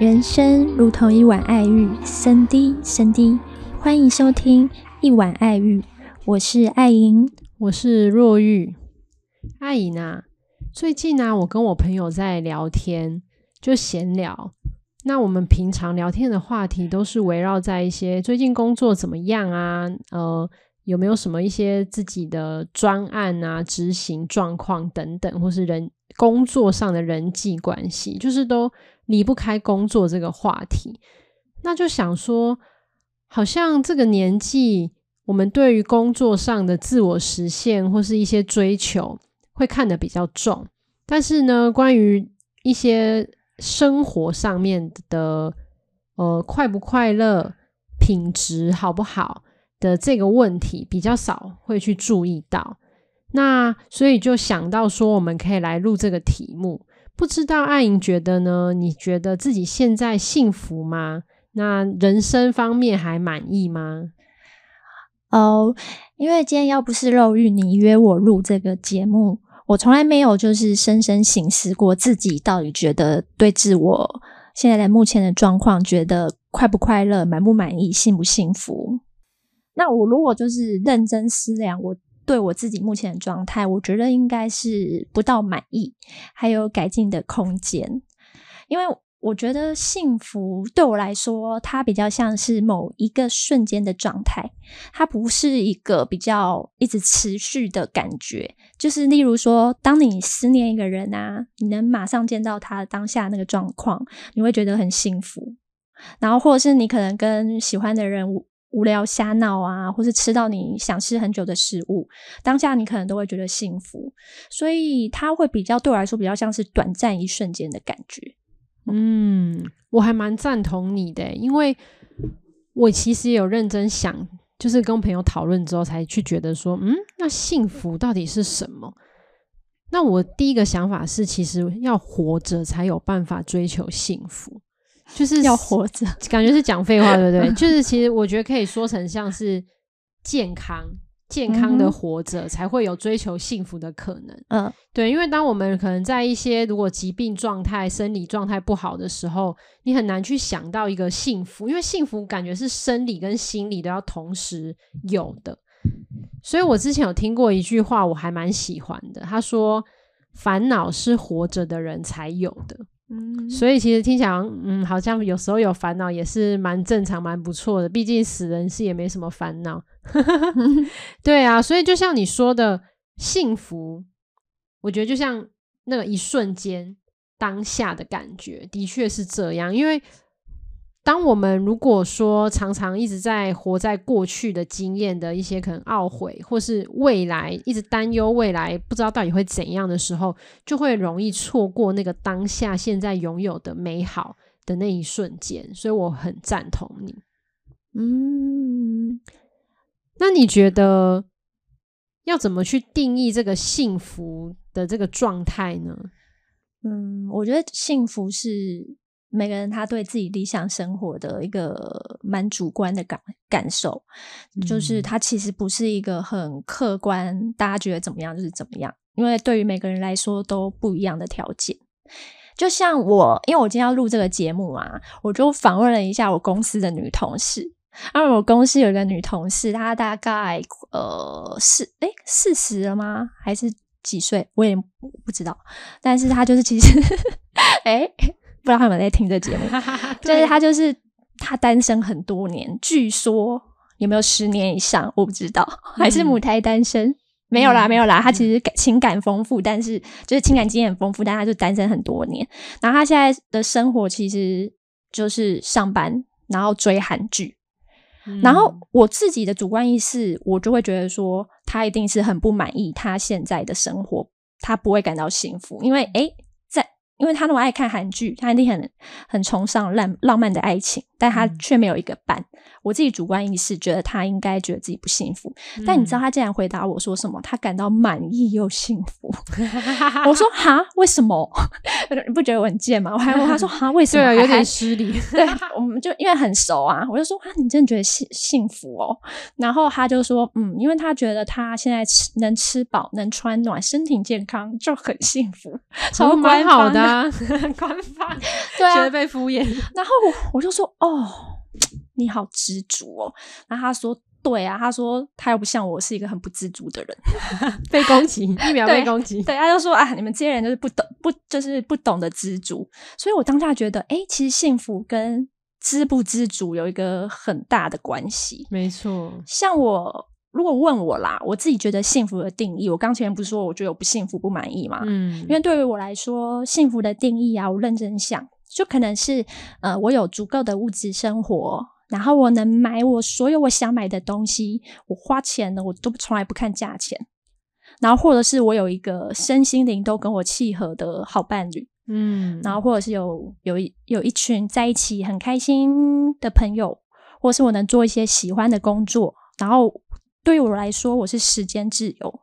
人生如同一碗爱玉，深滴深滴。欢迎收听一碗爱玉，我是爱莹，我是若玉。爱莹啊，最近呢、啊，我跟我朋友在聊天，就闲聊。那我们平常聊天的话题都是围绕在一些最近工作怎么样啊，呃，有没有什么一些自己的专案啊、执行状况等等，或是人工作上的人际关系，就是都离不开工作这个话题。那就想说，好像这个年纪，我们对于工作上的自我实现或是一些追求，会看得比较重。但是呢，关于一些生活上面的，呃，快不快乐、品质好不好的这个问题，比较少会去注意到。那所以就想到说，我们可以来录这个题目。不知道爱莹觉得呢？你觉得自己现在幸福吗？那人生方面还满意吗？哦，因为今天要不是肉玉你约我录这个节目。我从来没有就是深深省思过自己到底觉得对自我现在的目前的状况觉得快不快乐、满不满意、幸不幸福。那我如果就是认真思量，我对我自己目前的状态，我觉得应该是不到满意，还有改进的空间，因为。我觉得幸福对我来说，它比较像是某一个瞬间的状态，它不是一个比较一直持续的感觉。就是例如说，当你思念一个人啊，你能马上见到他当下那个状况，你会觉得很幸福。然后，或者是你可能跟喜欢的人无聊瞎闹啊，或是吃到你想吃很久的食物，当下你可能都会觉得幸福。所以，它会比较对我来说，比较像是短暂一瞬间的感觉。嗯，我还蛮赞同你的，因为我其实有认真想，就是跟朋友讨论之后，才去觉得说，嗯，那幸福到底是什么？那我第一个想法是，其实要活着才有办法追求幸福，就是要活着，感觉是讲废话，对不对？就是其实我觉得可以说成像是健康。健康的活着，才会有追求幸福的可能。嗯，对，因为当我们可能在一些如果疾病状态、生理状态不好的时候，你很难去想到一个幸福，因为幸福感觉是生理跟心理都要同时有的。所以我之前有听过一句话，我还蛮喜欢的。他说：“烦恼是活着的人才有的。”所以其实听起来，嗯，好像有时候有烦恼也是蛮正常、蛮不错的。毕竟死人是也没什么烦恼。对啊，所以就像你说的，幸福，我觉得就像那个一瞬间当下的感觉，的确是这样，因为。当我们如果说常常一直在活在过去的经验的一些可能懊悔，或是未来一直担忧未来不知道到底会怎样的时候，就会容易错过那个当下现在拥有的美好的那一瞬间。所以我很赞同你。嗯，那你觉得要怎么去定义这个幸福的这个状态呢？嗯，我觉得幸福是。每个人他对自己理想生活的一个蛮主观的感感受，嗯，就是他其实不是一个很客观，大家觉得怎么样就是怎么样，因为对于每个人来说都不一样的条件。就像我，因为我今天要录这个节目啊，我就访问了一下我公司的女同事，啊我公司有一个女同事，她大概呃四哎四十了吗？还是几岁？我也不知道，但是她就是其实 诶不知道他们在听这节目，就是他就是他单身很多年，据说有没有十年以上，我不知道，还是母胎单身，嗯、没有啦，没有啦。他其实情感丰富，但是就是情感经验很丰富，但他就单身很多年。然后他现在的生活其实就是上班，然后追韩剧。嗯、然后我自己的主观意识，我就会觉得说，他一定是很不满意他现在的生活，他不会感到幸福，因为诶因为他那么爱看韩剧，他一定很很崇尚浪浪漫的爱情，但他却没有一个伴。嗯、我自己主观意识觉得他应该觉得自己不幸福，嗯、但你知道他竟然回答我说什么？他感到满意又幸福。我说 哈，为什么？你 不觉得我很贱吗？我还问他说哈，为什么？对啊，有点失礼。对，我们就因为很熟啊，我就说啊，你真的觉得幸幸福哦？然后他就说嗯，因为他觉得他现在吃能吃饱，能穿暖，身体健康就很幸福，超蛮好的。啊，官方，对啊，觉得被敷衍。然后我我就说，哦，你好知足哦。然后他说，对啊，他说他又不像我是一个很不知足的人，被攻击，一秒被攻击。对，他就说啊，你们这些人就是不懂，不就是不懂得知足。所以我当下觉得，哎，其实幸福跟知不知足有一个很大的关系。没错，像我。如果问我啦，我自己觉得幸福的定义，我刚前面不是说我觉得我不幸福、不满意嘛？嗯，因为对于我来说，幸福的定义啊，我认真想，就可能是呃，我有足够的物质生活，然后我能买我所有我想买的东西，我花钱呢，我都从来不看价钱，然后或者是我有一个身心灵都跟我契合的好伴侣，嗯，然后或者是有有一有一群在一起很开心的朋友，或者是我能做一些喜欢的工作，然后。对于我来说，我是时间自由，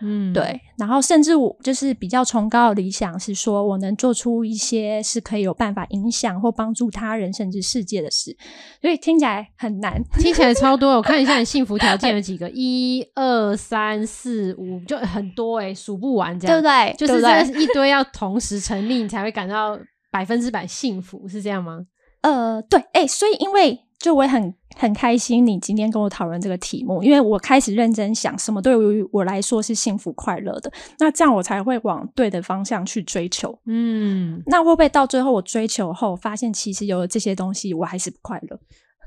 嗯，对。然后甚至我就是比较崇高的理想是说，我能做出一些是可以有办法影响或帮助他人甚至世界的事。所以听起来很难，听起来超多。我看一下你 幸福条件有几个，一二三四五，就很多诶，数不完，这样对不对？就是一堆要同时成立，你才会感到百分之百幸福，是这样吗？呃，对，诶，所以因为。就我也很很开心，你今天跟我讨论这个题目，因为我开始认真想，什么对于我来说是幸福快乐的，那这样我才会往对的方向去追求。嗯，那会不会到最后我追求后，发现其实有了这些东西，我还是不快乐？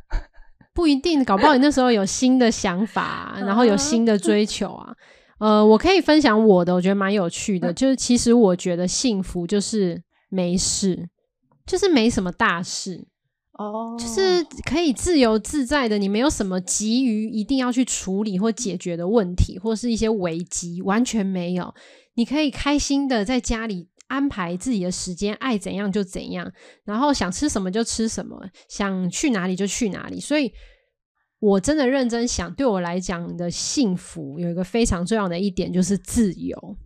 不一定，搞不好你那时候有新的想法，然后有新的追求啊。呃，我可以分享我的，我觉得蛮有趣的，就是其实我觉得幸福就是没事，就是没什么大事。哦，oh. 就是可以自由自在的，你没有什么急于一定要去处理或解决的问题，或是一些危机，完全没有。你可以开心的在家里安排自己的时间，爱怎样就怎样，然后想吃什么就吃什么，想去哪里就去哪里。所以，我真的认真想，对我来讲的幸福有一个非常重要的一点，就是自由。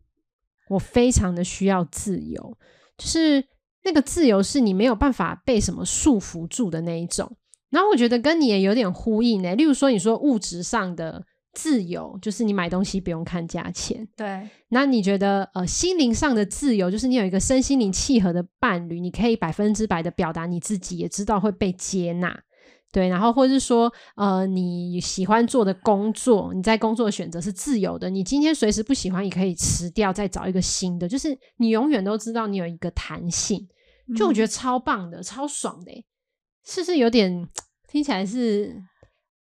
我非常的需要自由，就是。那个自由是你没有办法被什么束缚住的那一种，然后我觉得跟你也有点呼应呢。例如说，你说物质上的自由，就是你买东西不用看价钱。对。那你觉得呃，心灵上的自由，就是你有一个身心灵契合的伴侣，你可以百分之百的表达你自己，也知道会被接纳。对。然后或者是说，呃，你喜欢做的工作，你在工作的选择是自由的，你今天随时不喜欢，你可以辞掉，再找一个新的，就是你永远都知道你有一个弹性。就我觉得超棒的，嗯、超爽的，是不是有点 听起来是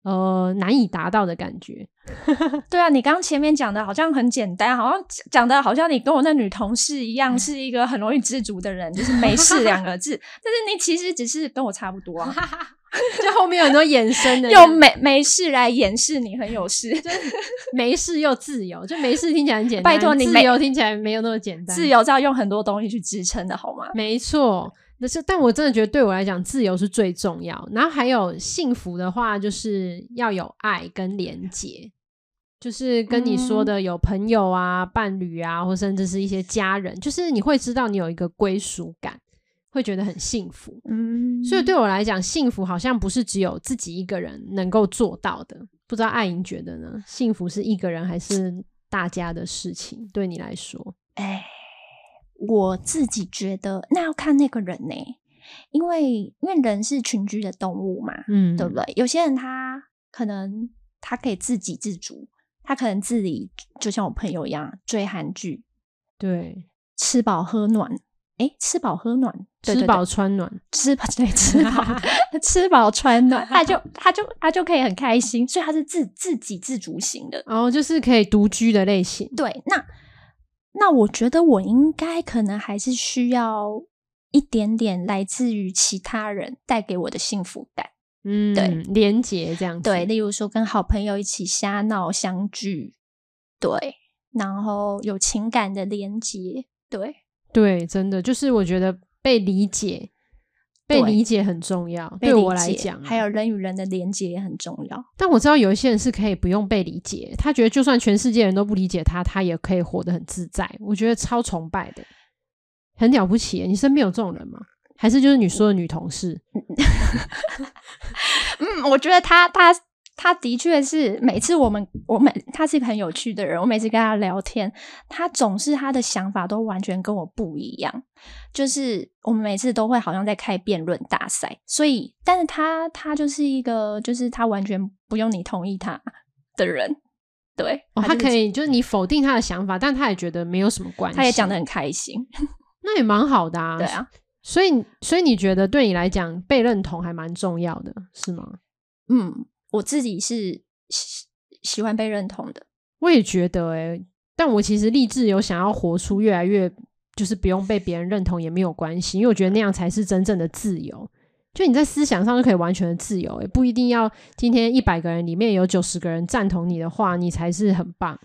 呃难以达到的感觉？对啊，你刚刚前面讲的好像很简单，好像讲的好像你跟我那女同事一样，是一个很容易知足的人，就是没事 两个字。但是你其实只是跟我差不多啊，就后面有很多衍生的，用没没事来掩饰你很有事，就没事又自由，就没事听起来很简单，拜托你自由听起来没有那么简单，自由是要用很多东西去支撑的好吗？没错，但是但我真的觉得对我来讲，自由是最重要。然后还有幸福的话，就是要有爱跟连结，就是跟你说的有朋友啊、嗯、伴侣啊，或甚至是一些家人，就是你会知道你有一个归属感。会觉得很幸福，嗯，所以对我来讲，幸福好像不是只有自己一个人能够做到的。不知道爱莹觉得呢？幸福是一个人还是大家的事情？对你来说，哎，我自己觉得那要看那个人呢，因为因为人是群居的动物嘛，嗯，对不对？有些人他可能他可以自给自足，他可能自己就像我朋友一样追韩剧，对，吃饱喝暖。哎，吃饱喝暖，对对对，吃饱穿 暖，吃饱对吃饱吃饱穿暖，他就他就他就可以很开心，所以他是自自给自足型的，哦，就是可以独居的类型。对，那那我觉得我应该可能还是需要一点点来自于其他人带给我的幸福感，嗯，对，连结这样子，对，例如说跟好朋友一起瞎闹相聚，对，然后有情感的连结，对。对，真的就是我觉得被理解，被理解很重要。对，对我来讲，还有人与人的连接也很重要。但我知道有一些人是可以不用被理解，他觉得就算全世界人都不理解他，他也可以活得很自在。我觉得超崇拜的，很了不起。你身边有这种人吗？还是就是你说的女同事？嗯，我觉得他他他的确是每次我们我每他是一个很有趣的人，我每次跟他聊天，他总是他的想法都完全跟我不一样。就是我们每次都会好像在开辩论大赛，所以但是他他就是一个就是他完全不用你同意他的人，对，哦，他可以就是你否定他的想法，但他也觉得没有什么关系，他也讲的很开心，那也蛮好的啊。对啊，所以所以你觉得对你来讲被认同还蛮重要的，是吗？嗯。我自己是喜喜欢被认同的，我也觉得诶、欸，但我其实立志有想要活出越来越，就是不用被别人认同也没有关系，因为我觉得那样才是真正的自由。就你在思想上就可以完全的自由、欸，诶，不一定要今天一百个人里面有九十个人赞同你的话，你才是很棒。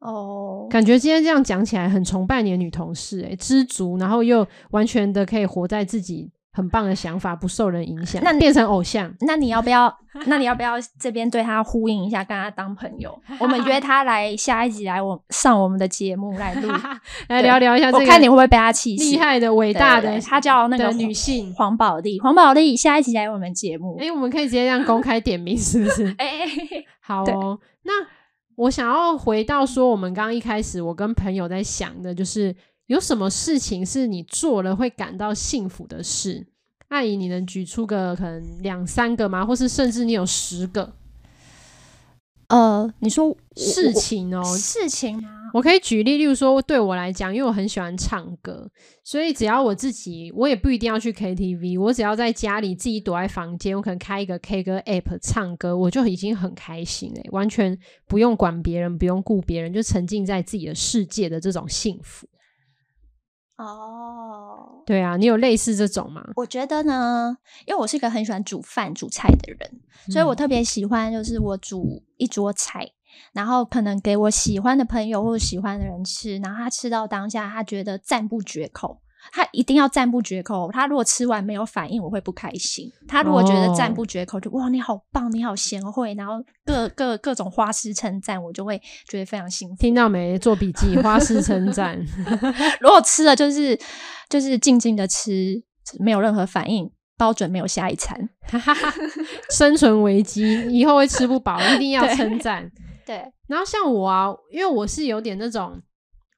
哦，感觉今天这样讲起来很崇拜你的女同事、欸，诶，知足，然后又完全的可以活在自己。很棒的想法，不受人影响，那变成偶像。那你要不要？那你要不要这边对他呼应一下，跟他当朋友？我们约他来下一集来我上我们的节目来录，来聊聊一下。我看你会不会被他气死？厉害的、伟大的，他叫那个女性黄宝丽。黄宝丽下一集来我们节目。哎、欸，我们可以直接这样公开点名，是不是？哎、欸，好哦。那我想要回到说，我们刚刚一开始我跟朋友在想的，就是有什么事情是你做了会感到幸福的事？阿姨，你能举出个可能两三个吗？或是甚至你有十个？呃，你说事情哦，事情吗？我可以举例，例如说，对我来讲，因为我很喜欢唱歌，所以只要我自己，我也不一定要去 KTV，我只要在家里自己躲在房间，我可能开一个 K 歌 App 唱歌，我就已经很开心了，完全不用管别人，不用顾别人，就沉浸在自己的世界的这种幸福。哦，oh, 对啊，你有类似这种吗？我觉得呢，因为我是一个很喜欢煮饭煮菜的人，嗯、所以我特别喜欢，就是我煮一桌菜，然后可能给我喜欢的朋友或者喜欢的人吃，然后他吃到当下，他觉得赞不绝口。他一定要赞不绝口。他如果吃完没有反应，我会不开心。他如果觉得赞不绝口，就哇，你好棒，你好贤惠，然后各各各种花式称赞，我就会觉得非常幸福。听到没？做笔记，花式称 赞。如果吃了就是就是静静的吃，没有任何反应，包准没有下一餐。生存危机，以后会吃不饱，一定要称赞。对。然后像我啊，因为我是有点那种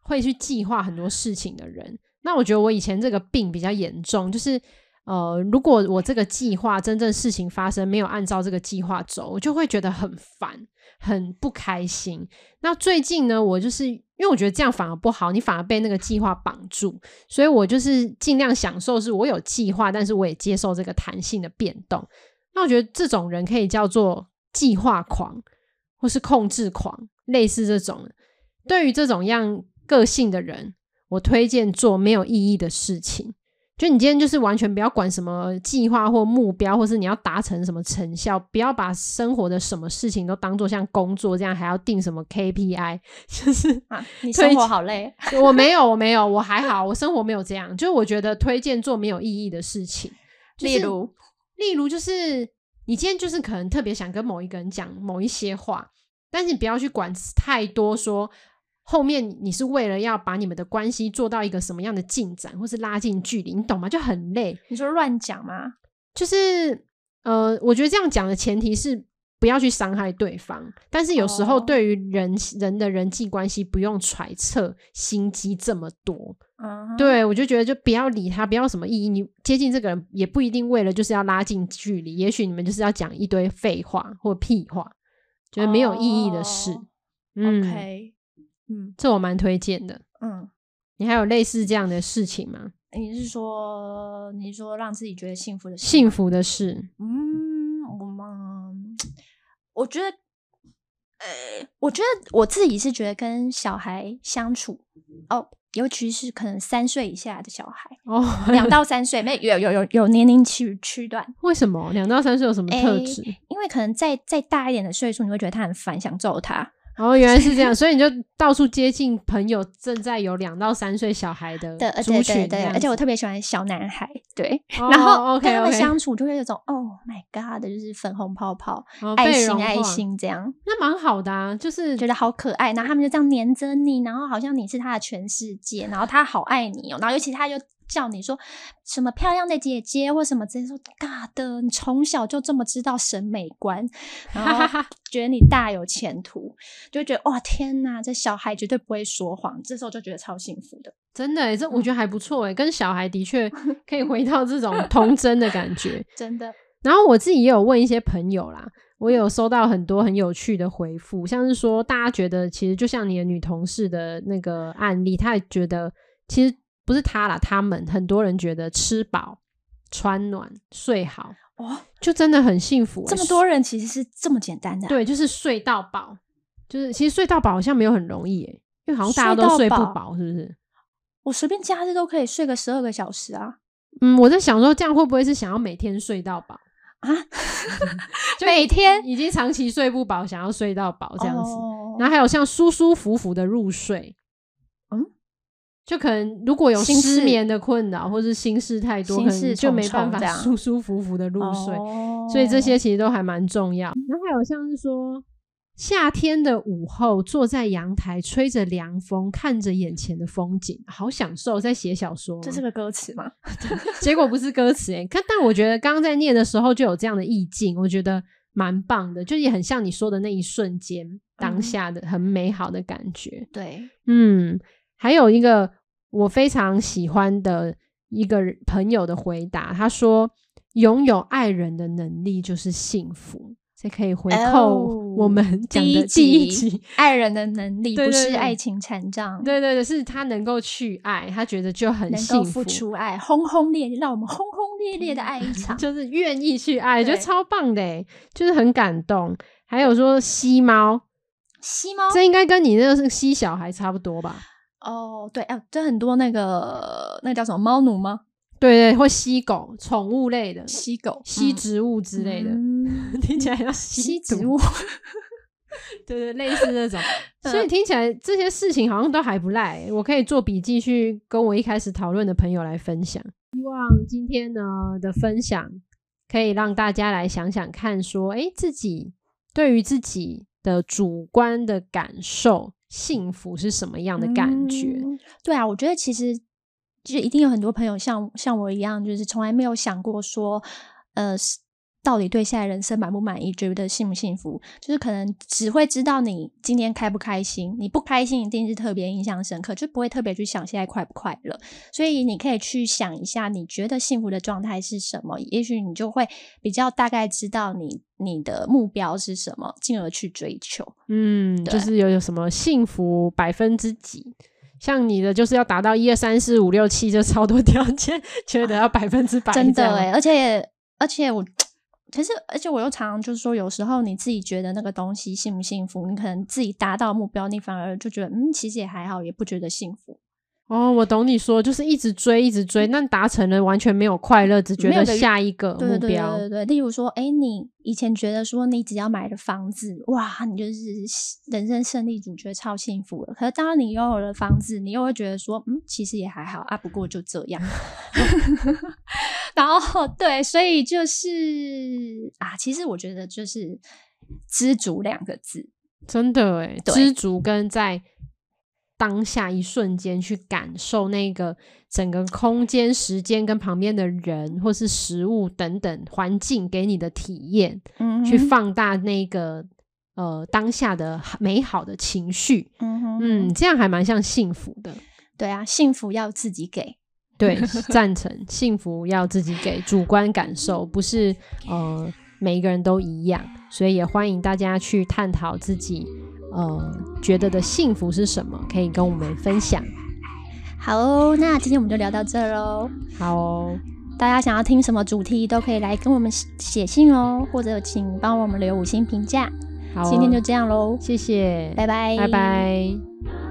会去计划很多事情的人。那我觉得我以前这个病比较严重，就是呃，如果我这个计划真正事情发生没有按照这个计划走，我就会觉得很烦，很不开心。那最近呢，我就是因为我觉得这样反而不好，你反而被那个计划绑住，所以我就是尽量享受，是我有计划，但是我也接受这个弹性的变动。那我觉得这种人可以叫做计划狂，或是控制狂，类似这种。对于这种样个性的人。我推荐做没有意义的事情，就你今天就是完全不要管什么计划或目标，或是你要达成什么成效，不要把生活的什么事情都当做像工作这样，还要定什么 KPI，就是啊，你生活好累。我没有，我没有，我还好，我生活没有这样。就是我觉得推荐做没有意义的事情，例如，例如就是你今天就是可能特别想跟某一个人讲某一些话，但是你不要去管太多说。后面你是为了要把你们的关系做到一个什么样的进展，或是拉近距离，你懂吗？就很累。你说乱讲吗？就是呃，我觉得这样讲的前提是不要去伤害对方。但是有时候对于人、oh. 人的人际关系，不用揣测心机这么多。嗯、uh，huh. 对，我就觉得就不要理他，不要什么意义。你接近这个人也不一定为了就是要拉近距离，也许你们就是要讲一堆废话或屁话，觉得没有意义的事。Oh. 嗯。OK。嗯，这我蛮推荐的。嗯，你还有类似这样的事情吗？你是说，你是说让自己觉得幸福的事？幸福的事？嗯，我嘛，我觉得，呃，我觉得我自己是觉得跟小孩相处，哦，尤其是可能三岁以下的小孩，哦，两到三岁，没有有有有年龄区区段。为什么两到三岁有什么特质？因为可能再再大一点的岁数，你会觉得他很烦，想揍他。哦，原来是这样，所以你就到处接近朋友正在有两到三岁小孩的族群，对对对，而且我特别喜欢小男孩，对，然后跟他们相处就会有种 Oh my God 的，就是粉红泡泡、爱心爱心这样，那蛮好的啊，就是觉得好可爱，然后他们就这样黏着你，然后好像你是他的全世界，然后他好爱你哦，然后尤其他又叫你说什么漂亮的姐姐或什么直接，说尬的，你从小就这么知道审美观，然后 觉得你大有前途，就觉得哇天哪，这小孩绝对不会说谎，这时候就觉得超幸福的。真的，这我觉得还不错哎，跟小孩的确 可以回到这种童真的感觉，真的。然后我自己也有问一些朋友啦，我有收到很多很有趣的回复，像是说大家觉得其实就像你的女同事的那个案例，她也觉得其实不是他啦，他们很多人觉得吃饱、穿暖、睡好，哇、哦，就真的很幸福。这么多人其实是这么简单的、啊，对，就是睡到饱，就是其实睡到饱好像没有很容易诶，因为好像大家都睡不饱，是不是？我随便假日都可以睡个十二个小时啊。嗯，我在想说这样会不会是想要每天睡到饱？啊，就每天已经长期睡不饱，想要睡到饱这样子，哦，然后还有像舒舒服服的入睡，嗯，就可能如果有失眠的困扰，或是心事太多，可能就没办法舒舒服服的入睡，哦，所以这些其实都还蛮重要。然后还有像是说。夏天的午后，坐在阳台，吹着凉风，看着眼前的风景，好享受。在写小说，这是个歌词吗？结果不是歌词诶，看，但我觉得刚刚在念的时候就有这样的意境，我觉得蛮棒的，就也很像你说的那一瞬间当下的很美好的感觉。对，嗯，还有一个我非常喜欢的一个朋友的回答，他说：“拥有爱人的能力就是幸福。”这可以回扣我们讲的第一集，爱人的能力不是爱情残障，对对对，是他能够去爱，他觉得就很幸福，付出爱，轰轰烈烈，让我们轰轰烈烈的爱一 场，就是愿意去爱，觉得超棒的，就是很感动。还有说吸猫，吸猫，这应该跟你那个是吸小孩差不多吧？哦，对，哎，这很多那个那个叫什么猫奴吗？对对，会吸狗，宠物类的吸狗、吸植物之类的，嗯、听起来要吸，吸植物，对对，类似那种。所以听起来这些事情好像都还不赖，我可以做笔记去跟我一开始讨论的朋友来分享。希望今天呢的分享可以让大家来想想看，说，诶，自己对于自己的主观的感受，幸福是什么样的感觉？对啊，我觉得其实。就一定有很多朋友像像我一样，就是从来没有想过说，呃，到底对现在人生满不满意，觉得幸不幸福？就是可能只会知道你今天开不开心，你不开心一定是特别印象深刻，就不会特别去想现在快不快乐。所以你可以去想一下，你觉得幸福的状态是什么？也许你就会比较大概知道你你的目标是什么，进而去追求。嗯，就是有有什么幸福百分之几？像你的就是要达到一二三四五六七，就超多条件，觉得要百分之百。真的诶，而且而且我其实而且我又常常就是说，有时候你自己觉得那个东西幸不幸福，你可能自己达到目标，你反而就觉得嗯，其实也还好，也不觉得幸福。哦，我懂你说，就是一直追，一直追，那达成了完全没有快乐，只觉得下一个目标。对对对对对，例如说，哎，你以前觉得说你只要买了房子，哇，你就是人生胜利组，觉得超幸福了。可是当你拥有了房子，你又会觉得说，嗯，其实也还好啊，不过就这样。然后对，所以就是啊，其实我觉得就是知足两个字，真的哎，知足跟在。当下一瞬间去感受那个整个空间、时间跟旁边的人或是食物等等环境给你的体验，嗯，去放大那个呃当下的美好的情绪，嗯，嗯，这样还蛮像幸福的。对啊，幸福要自己给，对，赞成，幸福要自己给，主观感受不是呃每一个人都一样，所以也欢迎大家去探讨自己。呃，觉得的幸福是什么？可以跟我们分享。好哦，那今天我们就聊到这儿喽。好哦，大家想要听什么主题都可以来跟我们写信哦，或者请帮我们留五星评价。好哦，今天就这样喽，谢谢，拜拜，拜拜。